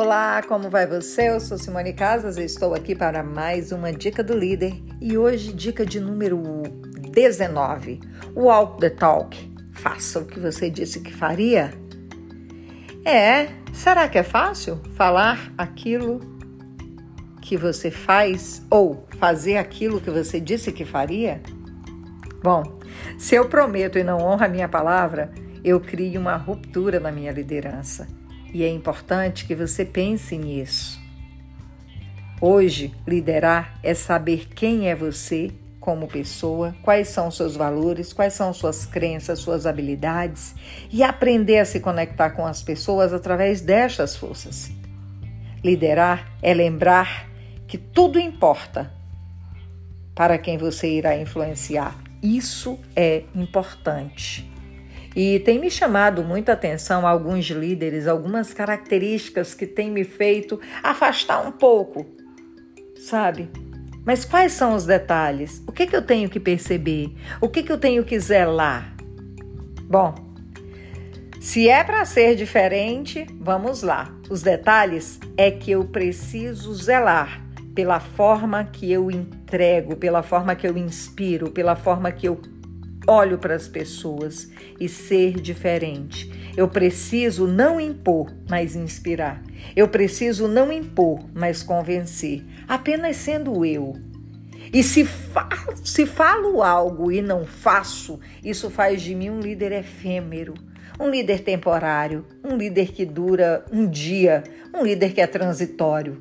Olá, como vai você? Eu sou Simone Casas e estou aqui para mais uma Dica do Líder. E hoje, dica de número 19: Walk the Talk. Faça o que você disse que faria. É, será que é fácil falar aquilo que você faz ou fazer aquilo que você disse que faria? Bom, se eu prometo e não honro a minha palavra, eu crio uma ruptura na minha liderança. E é importante que você pense nisso. Hoje, liderar é saber quem é você como pessoa, quais são seus valores, quais são suas crenças, suas habilidades e aprender a se conectar com as pessoas através destas forças. Liderar é lembrar que tudo importa para quem você irá influenciar. Isso é importante. E tem me chamado muita atenção alguns líderes, algumas características que têm me feito afastar um pouco, sabe? Mas quais são os detalhes? O que, que eu tenho que perceber? O que, que eu tenho que zelar? Bom, se é para ser diferente, vamos lá. Os detalhes é que eu preciso zelar pela forma que eu entrego, pela forma que eu inspiro, pela forma que eu olho para as pessoas e ser diferente. Eu preciso não impor, mas inspirar. Eu preciso não impor, mas convencer, apenas sendo eu. E se, fa se falo algo e não faço, isso faz de mim um líder efêmero, um líder temporário, um líder que dura um dia, um líder que é transitório.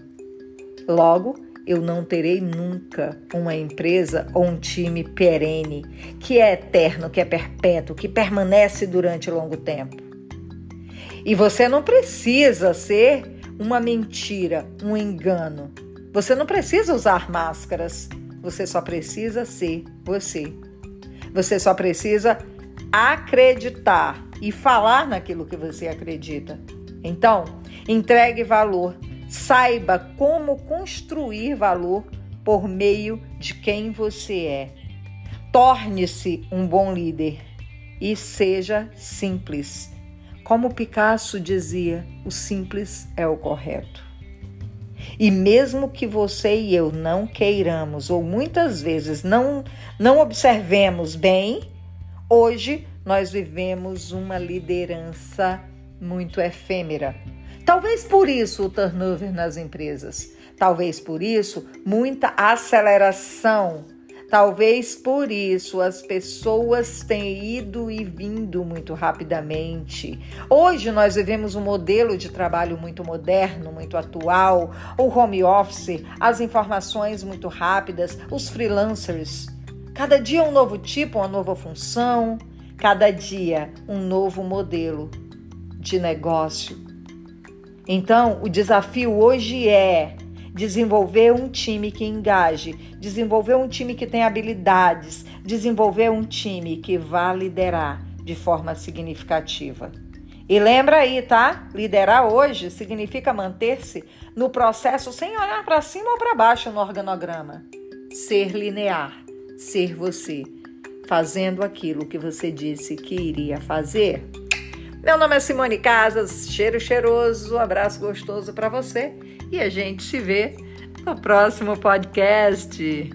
Logo, eu não terei nunca uma empresa ou um time perene, que é eterno, que é perpétuo, que permanece durante longo tempo. E você não precisa ser uma mentira, um engano. Você não precisa usar máscaras. Você só precisa ser você. Você só precisa acreditar e falar naquilo que você acredita. Então, entregue valor Saiba como construir valor por meio de quem você é. Torne-se um bom líder e seja simples. Como Picasso dizia, o simples é o correto. E mesmo que você e eu não queiramos ou muitas vezes não não observemos bem, hoje nós vivemos uma liderança muito efêmera Talvez por isso o turnover nas empresas. Talvez por isso muita aceleração. Talvez por isso as pessoas têm ido e vindo muito rapidamente. Hoje nós vivemos um modelo de trabalho muito moderno, muito atual, o home office, as informações muito rápidas, os freelancers. Cada dia um novo tipo, uma nova função, cada dia um novo modelo de negócio então, o desafio hoje é desenvolver um time que engaje, desenvolver um time que tem habilidades, desenvolver um time que vá liderar de forma significativa. E lembra aí, tá? Liderar hoje significa manter-se no processo sem olhar para cima ou para baixo no organograma. Ser linear, ser você, fazendo aquilo que você disse que iria fazer. Meu nome é Simone Casas, cheiro cheiroso, abraço gostoso para você e a gente se vê no próximo podcast.